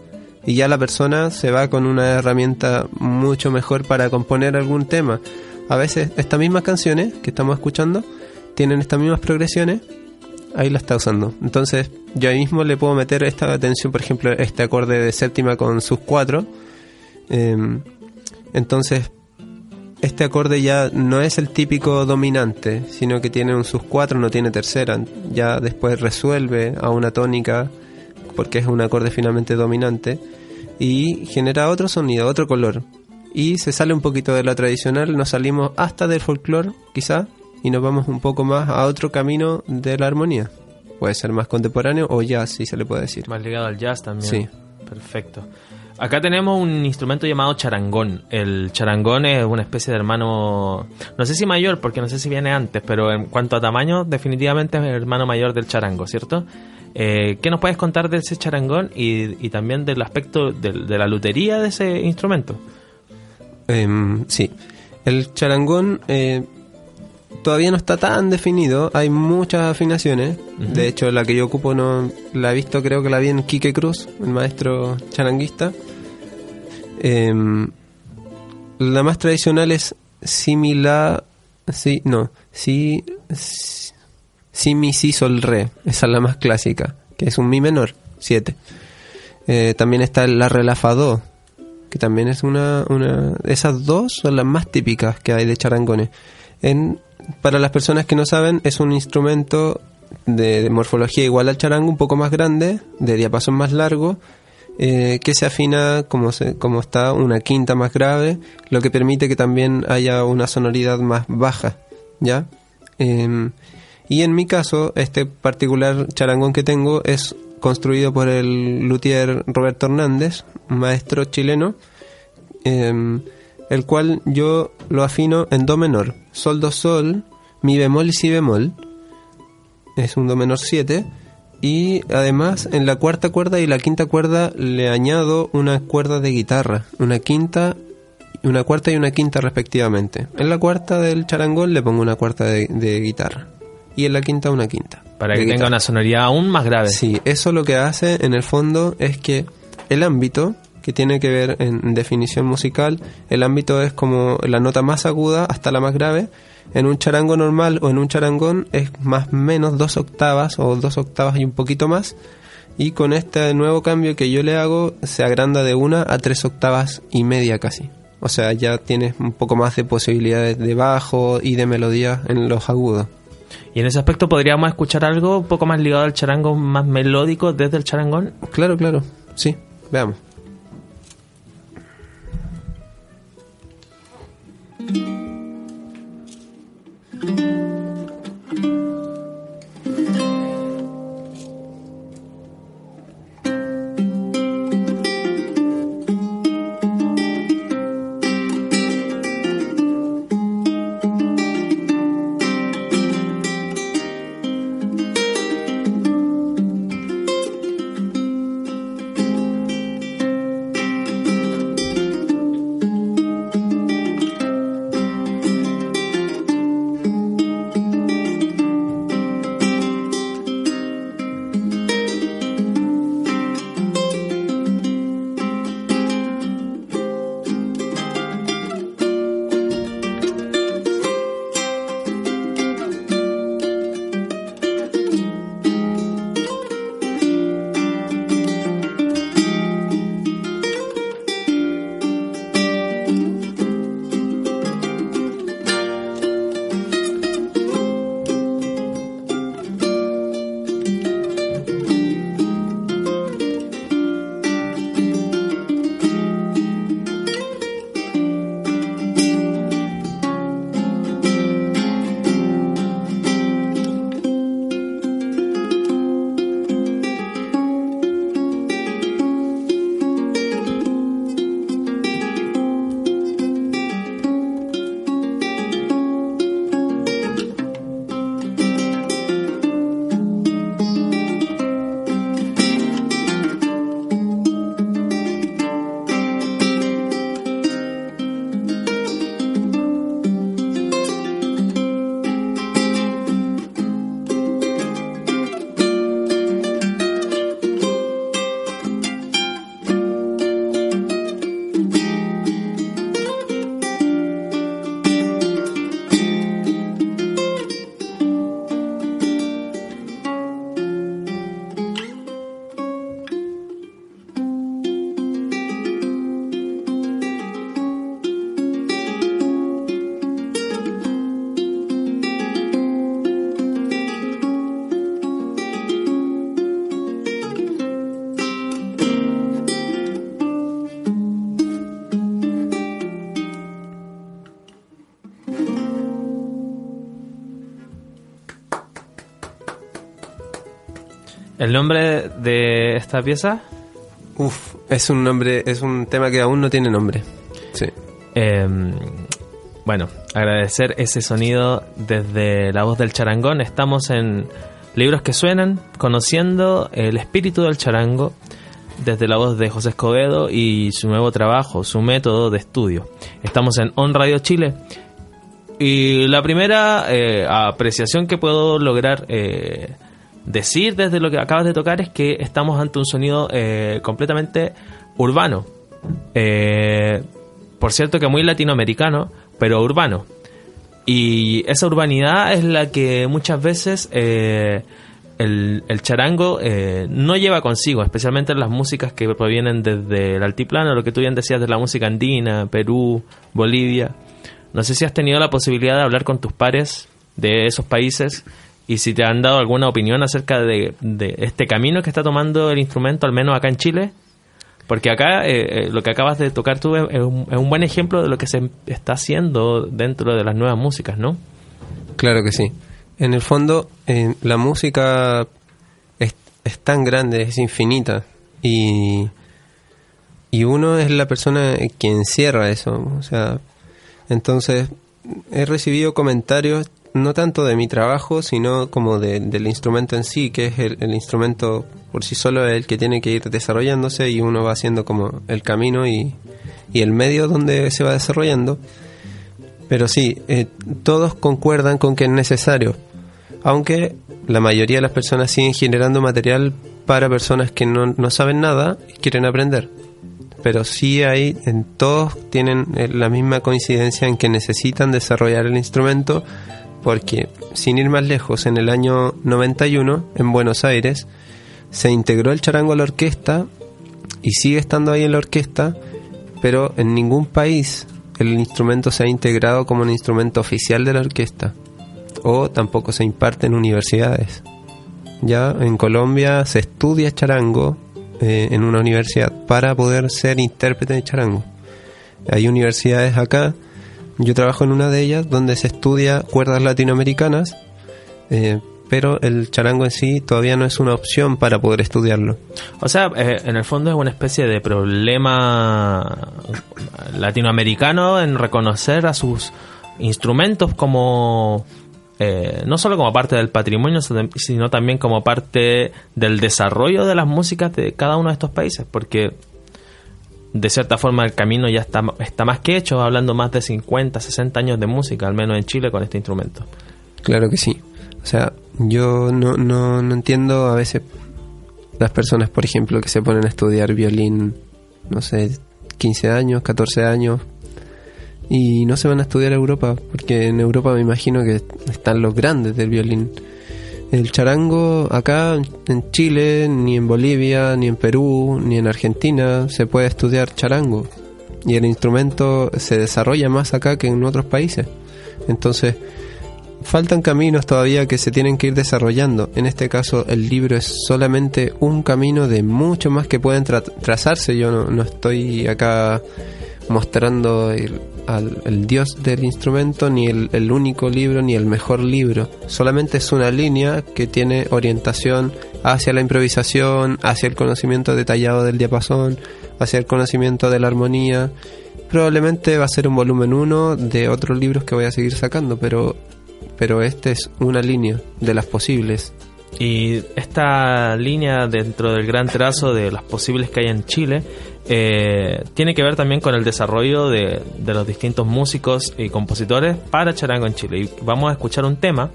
y ya la persona se va con una herramienta mucho mejor para componer algún tema. A veces estas mismas canciones que estamos escuchando tienen estas mismas progresiones, ahí la está usando. Entonces yo ahí mismo le puedo meter esta atención, por ejemplo, este acorde de séptima con sus cuatro, Em, entonces, este acorde ya no es el típico dominante, sino que tiene un sus cuatro, no tiene tercera. Ya después resuelve a una tónica, porque es un acorde finalmente dominante, y genera otro sonido, otro color. Y se sale un poquito de la tradicional, nos salimos hasta del folclore, quizá, y nos vamos un poco más a otro camino de la armonía. Puede ser más contemporáneo o jazz, si se le puede decir. Más ligado al jazz también. Sí. Perfecto. Acá tenemos un instrumento llamado charangón. El charangón es una especie de hermano, no sé si mayor, porque no sé si viene antes, pero en cuanto a tamaño, definitivamente es el hermano mayor del charango, ¿cierto? Eh, ¿Qué nos puedes contar de ese charangón y, también del aspecto de, la lutería de ese instrumento? Em, sí, el charangón eh, todavía no está tan definido, hay muchas afinaciones. De hecho, la que yo ocupo no la he visto, creo que la vi en Quique Cruz, el maestro charanguista. Em, la más tradicional es similar, sí, no, sí, si, mi, si, sol, re. Esa es la más clásica, que es un mi menor, 7. Eh, también está la relafado, que también es una, una... Esas dos son las más típicas que hay de charangones. En para las personas que no saben, es un instrumento de, morfología igual al charango, un poco más grande, de diapasón más largo, eh, que se afina como, se, como está una quinta más grave, lo que permite que también haya una sonoridad más baja, ¿ya? Em, y en mi caso, este particular charangón que tengo es construido por el luthier Roberto Hernández, maestro chileno, em, el cual yo lo afino en do menor, sol, do, sol, mi bemol y si bemol, es un do menor 7, y además en la cuarta cuerda y la quinta cuerda le añado una cuerda de guitarra, una quinta, una cuarta y una quinta respectivamente. En la cuarta del charangón le pongo una cuarta de, guitarra y en la quinta una quinta. Para que tenga una sonoridad aún más grave. Sí, eso lo que hace en el fondo es que el ámbito que tiene que ver en definición musical. El ámbito es como la nota más aguda hasta la más grave. En un charango normal o en un charangón es más o menos dos octavas o dos octavas y un poquito más. Y con este nuevo cambio que yo le hago se agranda de una a tres octavas y media casi. O sea, ya tienes un poco más de posibilidades de bajo y de melodía en los agudos. Y en ese aspecto podríamos escuchar algo un poco más ligado al charango, más melódico desde el charangón. Claro, claro. Sí, veamos. ¿El nombre de esta pieza? Uf, es un nombre, es un tema que aún no tiene nombre. Sí. Em, bueno, agradecer ese sonido desde la voz del charangón. Estamos en Libros que Suenan, conociendo el espíritu del charango desde la voz de José Escobedo y su nuevo trabajo, su método de estudio. Estamos en On Radio Chile. Y la primera eh, apreciación que puedo lograr eh, decir desde lo que acabas de tocar es que estamos ante un sonido eh, completamente urbano. por cierto que muy latinoamericano, pero urbano. Y esa urbanidad es la que muchas veces el, el, charango no lleva consigo, especialmente en las músicas que provienen desde el altiplano, lo que tú bien decías de la música andina, Perú, Bolivia. No sé si has tenido la posibilidad de hablar con tus pares de esos países y si te han dado alguna opinión acerca de, este camino que está tomando el instrumento, al menos acá en Chile. Porque acá eh, eh, lo que acabas de tocar tú es un, buen ejemplo de lo que se está haciendo dentro de las nuevas músicas, ¿no? Claro que sí. En el fondo, eh, la música es, es, tan grande, es infinita. Y, y uno es la persona que encierra eso. O sea, entonces, he recibido comentarios no tanto de mi trabajo, sino como del instrumento en sí, que es el, instrumento por sí solo el que tiene que ir desarrollándose y uno va haciendo como el camino y, el medio donde se va desarrollando. Pero sí, eh, todos concuerdan con que es necesario, aunque la mayoría de las personas siguen generando material para personas que no, no saben nada y quieren aprender pero sí hay, en todos tienen eh, la misma coincidencia en que necesitan desarrollar el instrumento porque, sin ir más lejos, en el año 91, en Buenos Aires, se integró el charango a la orquesta y sigue estando ahí en la orquesta, pero en ningún país el instrumento se ha integrado como un instrumento oficial de la orquesta o tampoco se imparte en universidades. Ya en Colombia se estudia charango eh, en una universidad para poder ser intérprete de charango. Hay universidades acá, yo trabajo en una de ellas donde se estudia cuerdas latinoamericanas, eh, pero el charango en sí todavía no es una opción para poder estudiarlo. O sea, eh, en el fondo es una especie de problema latinoamericano en reconocer a sus instrumentos como eh, no solo como parte del patrimonio, sino también como parte del desarrollo de las músicas de cada uno de estos países, porque de cierta forma el camino ya está, está más que hecho, hablando más de 50, 60 años de música, al menos en Chile, con este instrumento. Claro que sí. O sea, yo no, no, no entiendo a veces las personas, por ejemplo, que se ponen a estudiar violín, no sé, 15 años, 14 años, y no se van a estudiar a Europa, porque en Europa me imagino que están los grandes del violín. El charango acá en Chile, ni en Bolivia, ni en Perú, ni en Argentina se puede estudiar charango. Y el instrumento se desarrolla más acá que en otros países. Entonces, faltan caminos todavía que se tienen que ir desarrollando. En este caso, el libro es solamente un camino de mucho más que pueden trazarse. Yo no, no estoy acá mostrando el, al el dios del instrumento, ni el, único libro, ni el mejor libro. Solamente es una línea que tiene orientación hacia la improvisación, hacia el conocimiento detallado del diapasón, hacia el conocimiento de la armonía. Probablemente va a ser un volumen 1 de otros libros que voy a seguir sacando, pero, pero este es una línea de las posibles. Y esta línea dentro del gran trazo de las posibles que hay en Chile eh, tiene que ver también con el desarrollo de, los distintos músicos y compositores para charango en Chile. Y vamos a escuchar un tema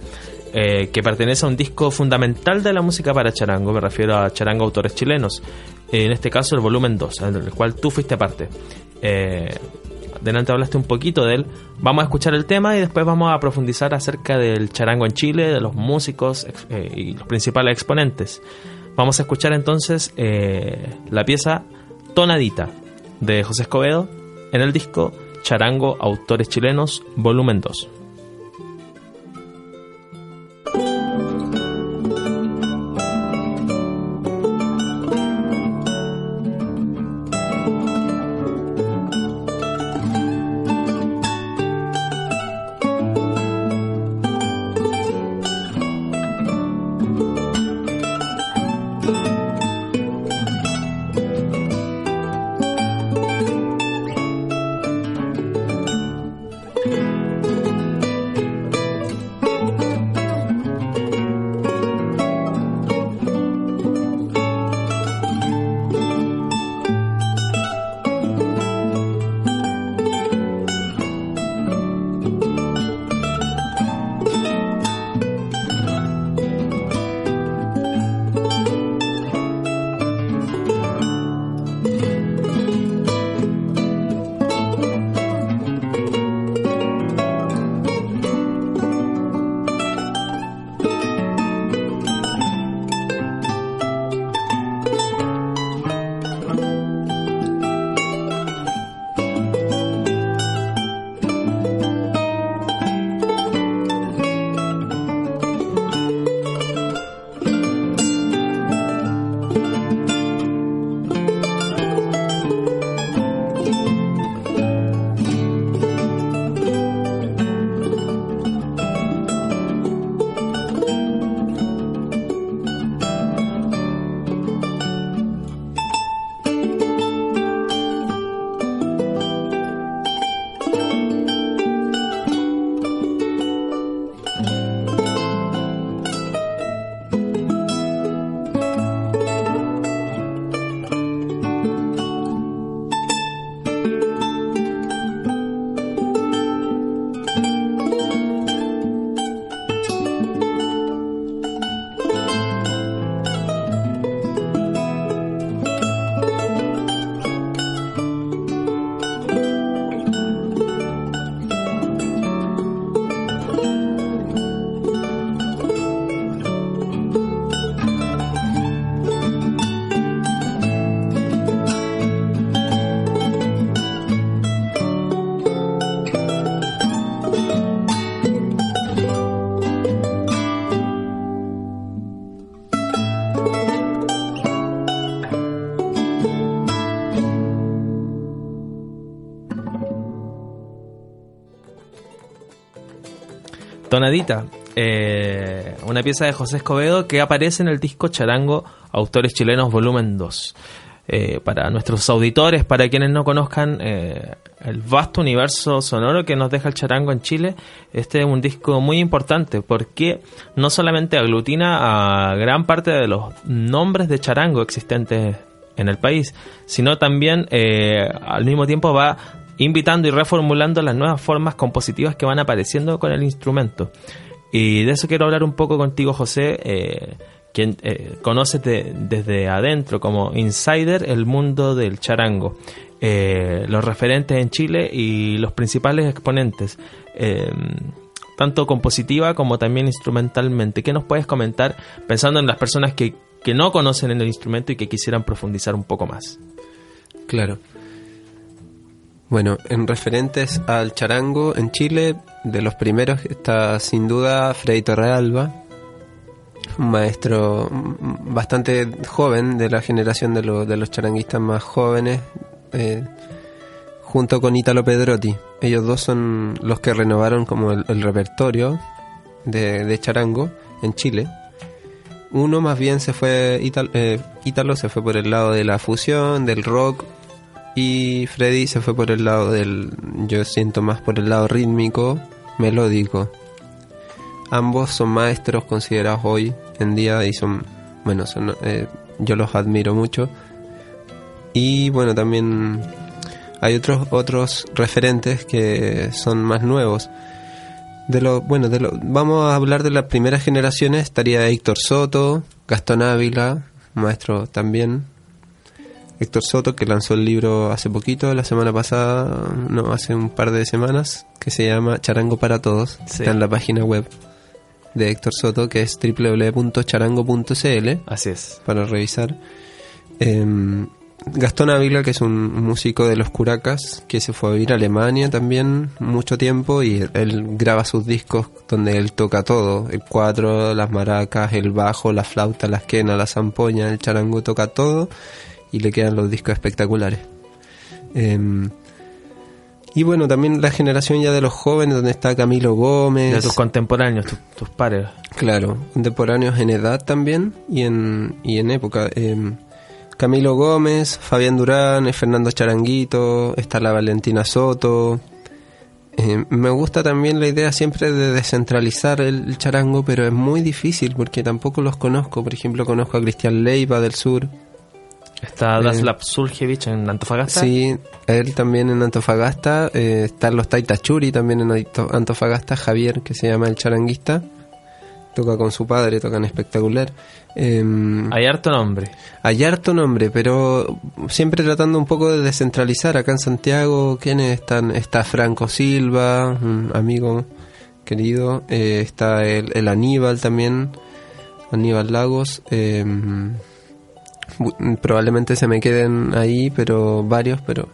eh, que pertenece a un disco fundamental de la música para charango, me refiero a charango autores chilenos, en este caso el volumen 2, en el cual tú fuiste parte. Eh, delante hablaste un poquito de él. Vamos a escuchar el tema y después vamos a profundizar acerca del charango en Chile, de los músicos y los principales exponentes. Vamos a escuchar entonces la pieza Tonadita de José Escobedo en el disco Charango Autores Chilenos, volumen 2. Eh, una pieza de José Escobedo que aparece en el disco Charango Autores Chilenos Volumen 2. Eh, para nuestros auditores, para quienes no conozcan eh, el vasto universo sonoro que nos deja el charango en Chile, este es un disco muy importante porque no solamente aglutina a gran parte de los nombres de charango existentes en el país, sino también al mismo tiempo va invitando y reformulando las nuevas formas compositivas que van apareciendo con el instrumento. Y de eso quiero hablar un poco contigo, José quien eh, conoce desde adentro como insider el mundo del charango, eh, los referentes en Chile y los principales exponentes, eh, tanto compositiva como también instrumentalmente. ¿Qué nos puedes comentar pensando en las personas que, que no conocen el instrumento y que quisieran profundizar un poco más? Claro. Bueno, en referentes al charango en Chile, de los primeros está sin duda Freddy Torrealba, un maestro bastante joven de la generación de, de los charanguistas más jóvenes, eh, junto con Italo Pedrotti. Ellos dos son los que renovaron como el, repertorio de, charango en Chile. Uno más bien se fue, eh, Italo, se fue por el lado de la fusión, del rock, y Freddy se fue por el lado del, yo siento más por el lado rítmico, melódico. Ambos son maestros considerados hoy en día y son, bueno, son, eh, yo los admiro mucho. Y bueno, también hay otros otros referentes que son más nuevos. De lo, bueno, de lo, vamos a hablar de las primeras generaciones. Estaría Héctor Soto, Gastón Ávila, maestro también. Héctor Soto, que lanzó el libro hace poquito, la semana pasada, no, hace un par de semanas, que se llama Charango para Todos. Está en la página web de Héctor Soto, que es www.charango.cl. Así es. Para revisar. Em, Gastón Ávila, que es un músico de los Curacas, que se fue a vivir a Alemania también mucho tiempo y él, graba sus discos donde él toca todo, el cuatro, las maracas, el bajo, la flauta, la esquena, la zampoña, el charango, toca todo y le quedan los discos espectaculares. Eh, y bueno, también la generación ya de los jóvenes, donde está Camilo Gómez. De tus contemporáneos, tus pares. Claro, contemporáneos en edad también y en, y en época. Em, Camilo Gómez, Fabián Durán, eh, Fernando Charanguito, está la Valentina Soto. Em, me gusta también la idea siempre de descentralizar el, charango, pero es muy difícil porque tampoco los conozco. Por ejemplo, conozco a Cristian Leiva del sur, Está Daslav Suljevich en Antofagasta. Sí, él también en Antofagasta. Eh, están los Taitachuri también en Antofagasta. Javier, que se llama el charanguista. Toca con su padre, tocan espectacular. Em, hay harto nombre. Hay harto nombre, pero siempre tratando un poco de descentralizar. Acá en Santiago, ¿quiénes están? Está Franco Silva, un amigo querido. Eh, está el, el, Aníbal también. Aníbal Lagos. Eh, probablemente se me queden ahí, pero varios, pero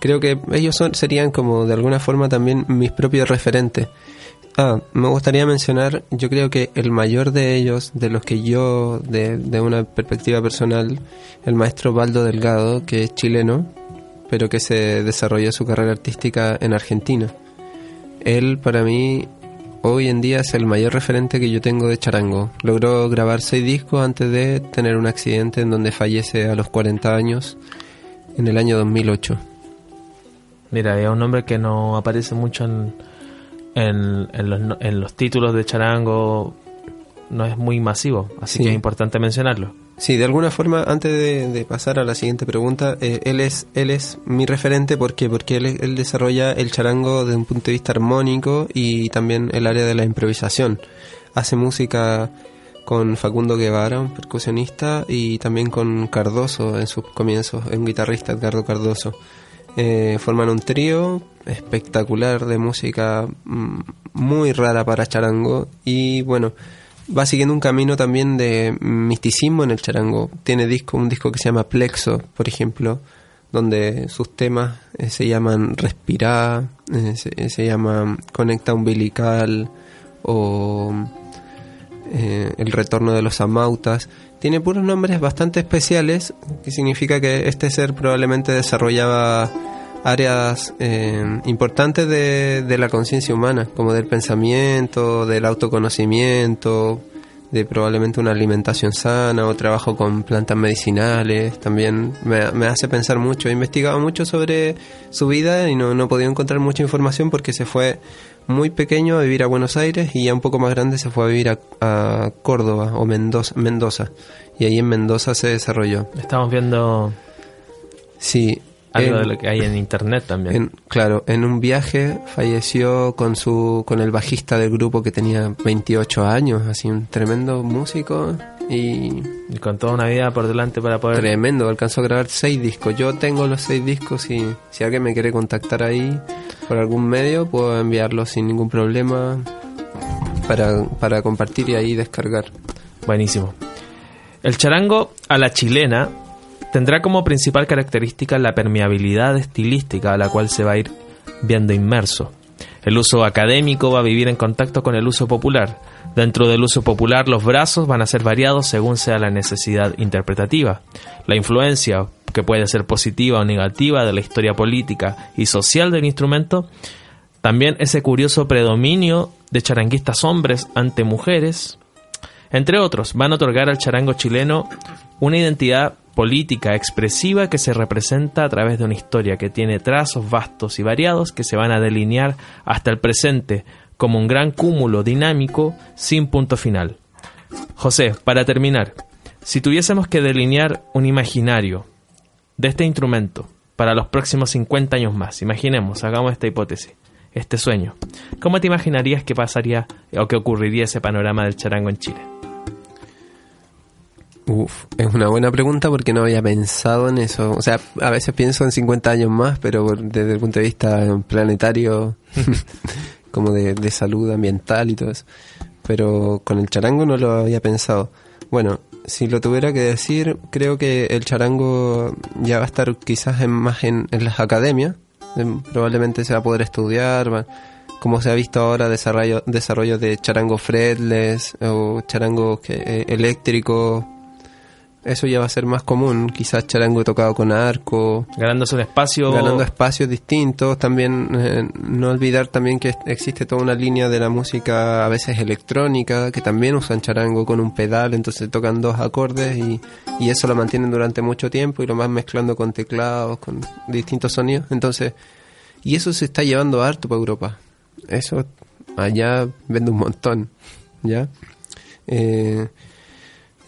creo que ellos son, serían como de alguna forma también mis propios referentes. Ah, me gustaría mencionar, yo creo que el mayor de ellos, de los que yo, de, de una perspectiva personal, el maestro Baldo Delgado, que es chileno, pero que se desarrolló su carrera artística en Argentina. Él para mí hoy en día es el mayor referente que yo tengo de charango. Logró grabar seis discos antes de tener un accidente en donde fallece a los 40 años en el año 2008. Mira, es un nombre que no aparece mucho en, en, los, en los títulos de charango, no es muy masivo, así que es importante mencionarlo. Sí, de alguna forma, antes de, pasar a la siguiente pregunta, eh, él es él es mi referente porque porque él, él, desarrolla el charango desde un punto de vista armónico y también el área de la improvisación. Hace música con Facundo Guevara, un percusionista, y también con Cardoso en sus comienzos, un guitarrista, Edgardo Cardoso. Eh, forman un trío espectacular de música mm, muy rara para charango y bueno, va siguiendo un camino también de misticismo en el charango. Tiene disco, un disco que se llama Plexo, por ejemplo, donde sus temas eh, se llaman Respirar, eh, se, se, llama Conecta Umbilical o eh, El Retorno de los Amautas. Tiene puros nombres bastante especiales, que significa que este ser probablemente desarrollaba áreas eh, importantes de, de la conciencia humana, como del pensamiento, del autoconocimiento, de probablemente una alimentación sana o trabajo con plantas medicinales. También me, me hace pensar mucho. He investigado mucho sobre su vida y no, no he podido encontrar mucha información porque se fue muy pequeño a vivir a Buenos Aires y ya un poco más grande se fue a vivir a, a Córdoba o Mendoza, Mendoza. Y ahí en Mendoza se desarrolló. Estamos viendo Sí. Algo en- de lo que hay en internet también. en- claro, en un viaje falleció con su con el bajista del grupo que tenía 28 años, así un tremendo músico y Y con toda una vida por delante para poder... tremendo, alcanzó a grabar seis discos. Yo tengo los seis discos y si alguien me quiere contactar ahí por algún medio puedo enviarlos sin ningún problema para, para compartir y ahí descargar. Buenísimo. El charango a la chilena tendrá como principal característica la permeabilidad estilística a la cual se va a ir viendo inmerso. El uso académico va a vivir en contacto con el uso popular. Dentro del uso popular los brazos van a ser variados según sea la necesidad interpretativa. La influencia, que puede ser positiva o negativa, de la historia política y social del instrumento, también ese curioso predominio de charanguistas hombres ante mujeres, entre otros, van a otorgar al charango chileno una identidad política expresiva que se representa a través de una historia que tiene trazos vastos y variados que se van a delinear hasta el presente como un gran cúmulo dinámico sin punto final. José, para terminar, si tuviésemos que delinear un imaginario de este instrumento para los próximos 50 años más, imaginemos, hagamos esta hipótesis, este sueño, ¿cómo te imaginarías que pasaría o que ocurriría ese panorama del charango en Chile? Uf, es una buena pregunta porque no había pensado en eso. O sea, a veces pienso en 50 años más, pero desde el punto de vista planetario, como de, de salud ambiental y todo eso. Pero con el charango no lo había pensado. Bueno, si lo tuviera que decir, creo que el charango ya va a estar quizás en, más en, en las academias. Em, Probablemente se va a poder estudiar, va- como se ha visto ahora, desarrollo, desarrollo de charango fretless o charango que, eh, eléctrico. Eso ya va a ser más común, quizás charango tocado con arco, Ganándose un espacio. ganando espacios distintos. También eh, no olvidar también que existe toda una línea de la música a veces electrónica que también usan charango con un pedal, entonces tocan dos acordes y, y eso lo mantienen durante mucho tiempo y lo van mezclando con teclados, con distintos sonidos. Entonces, y eso se está llevando harto para Europa. Eso allá vende un montón, ¿ya? Eh,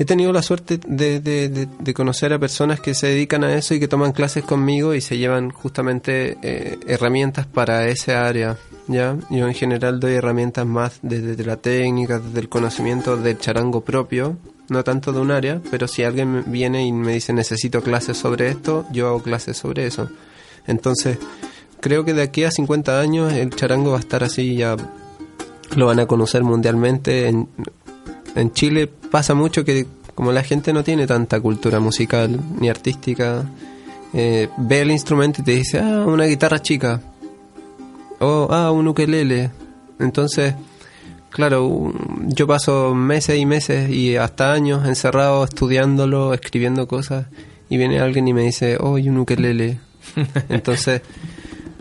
He tenido la suerte de, de- conocer a personas que se dedican a eso y que toman clases conmigo y se llevan justamente eh, herramientas para ese área. ¿ya? Yo en general doy herramientas más desde la técnica, desde el conocimiento del charango propio, no tanto de un área, pero si alguien viene y me dice necesito clases sobre esto, yo hago clases sobre eso. Entonces, creo que de aquí a 50 años el charango va a estar así ya lo van a conocer mundialmente. En, en Chile pasa mucho que como la gente no tiene tanta cultura musical ni artística, eh, ve el instrumento y te dice, ah, una guitarra chica, o ah, un ukelele. Entonces, claro, yo paso meses y meses y hasta años encerrado estudiándolo, escribiendo cosas, y viene alguien y me dice, oh, y un ukelele. Entonces,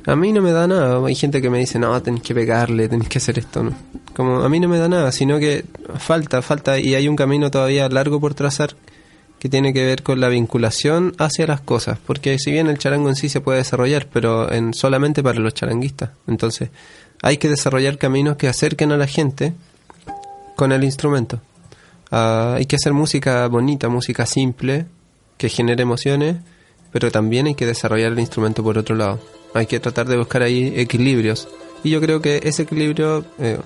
a mí no me da nada. Hay gente que me dice, no, tenés que pegarle, tenés que hacer esto. No. Como a mí no me da nada, sino que falta, falta, y hay un camino todavía largo por trazar que tiene que ver con la vinculación hacia las cosas. Porque si bien el charango en sí se puede desarrollar, pero en solamente para los charanguistas. Entonces, hay que desarrollar caminos que acerquen a la gente con el instrumento. Ah, hay que hacer música bonita, música simple, que genere emociones, pero también hay que desarrollar el instrumento por otro lado. Hay que tratar de buscar ahí equilibrios. Y yo creo que ese equilibrio, eh,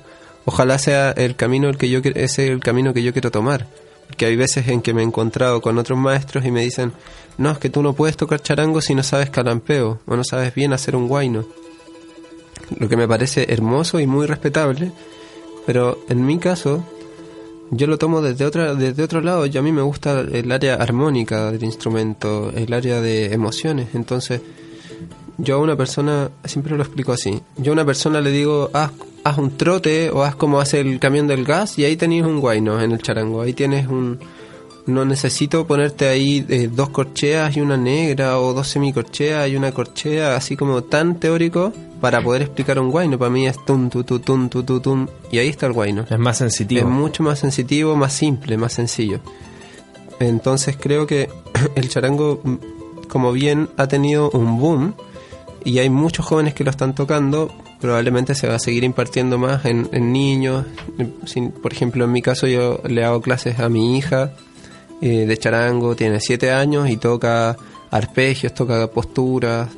ojalá sea el camino el que yo es el camino que yo quiero tomar. Porque hay veces en que me he encontrado con otros maestros y me dicen, no, es que tú no puedes tocar charango si no sabes calampeo o no sabes bien hacer un guayno. Lo que me parece hermoso y muy respetable, pero en mi caso yo lo tomo desde otra desde otro lado. Yo a mí me gusta el área armónica del instrumento, el área de emociones. Entonces, yo a una persona siempre lo explico así. Yo a una persona le digo, haz, haz un trote o haz como hace el camión del gas y ahí tenéis un guayno en el charango. Ahí tienes un no necesito ponerte ahí eh, dos corcheas y una negra o dos semicorcheas y una corchea, así como tan teórico para poder explicar un guayno. Para mí es tum, tu, tu, tum, tu, tu, tum, y ahí está el guayno. Es más sensitivo. Es mucho más sensitivo, más simple, más sencillo. Entonces creo que el charango, mm, como bien ha tenido un boom, y hay muchos jóvenes que lo están tocando, probablemente se va a seguir impartiendo más en, en niños. Sin- Por ejemplo, en mi caso yo le hago clases a mi hija eh, de charango, tiene 7 años y toca arpegios, toca posturas.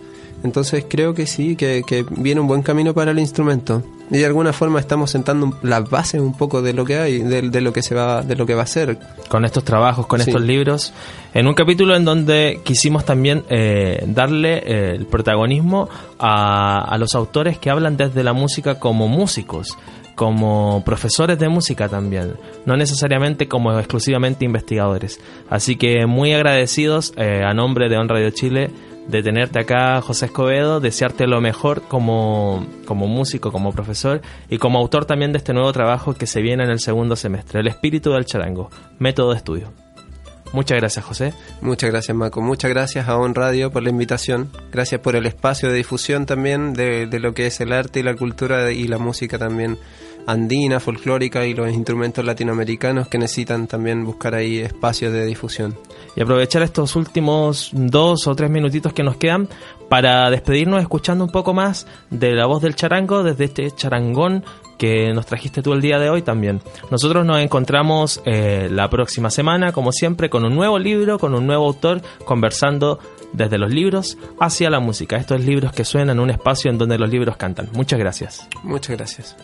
Entonces creo que sí, que, que viene un buen camino para el instrumento. Y de alguna forma estamos sentando las bases un poco de lo que hay, de, de lo que se va, de lo que va a ser. con estos trabajos, con Sí. estos libros, en un capítulo en donde quisimos también eh, darle eh, el protagonismo a, a los autores que hablan desde la música como músicos, como profesores de música también, no necesariamente como exclusivamente investigadores. Así que muy agradecidos eh, a nombre de On Radio Chile de tenerte acá, José Escobedo, desearte lo mejor como, como músico, como profesor y como autor también de este nuevo trabajo que se viene en el segundo semestre, El espíritu del charango, método de estudio. Muchas gracias, José. Muchas gracias, Marco. Muchas gracias a On Radio por la invitación. Gracias por el espacio de difusión también de, de lo que es el arte y la cultura y la música también andina, folclórica y los instrumentos latinoamericanos que necesitan también buscar ahí espacios de difusión. Y aprovechar estos últimos dos o tres minutitos que nos quedan para despedirnos escuchando un poco más de la voz del charango desde este charangón que nos trajiste tú el día de hoy también. Nosotros nos encontramos eh, la próxima semana, como siempre, con un nuevo libro, con un nuevo autor, conversando desde los libros hacia la música. Estos libros que suenan en un espacio en donde los libros cantan. Muchas gracias. Muchas gracias.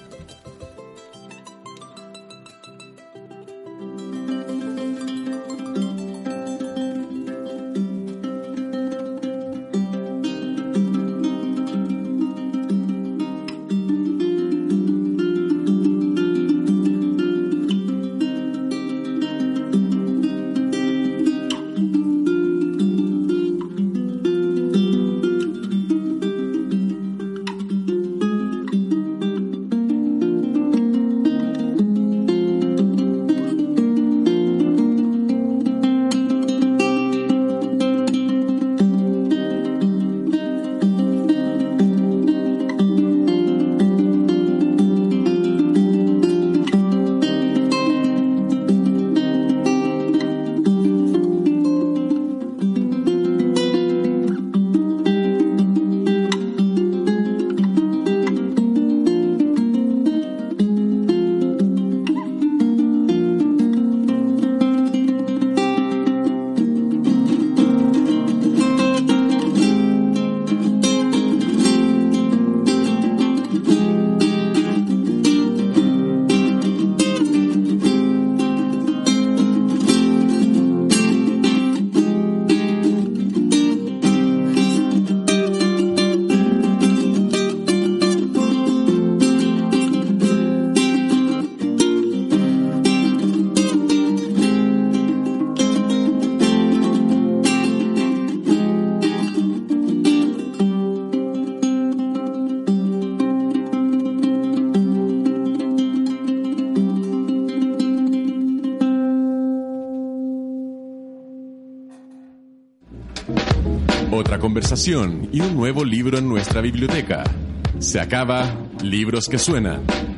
Y un nuevo libro en nuestra biblioteca. Se acaba Libros que Suenan.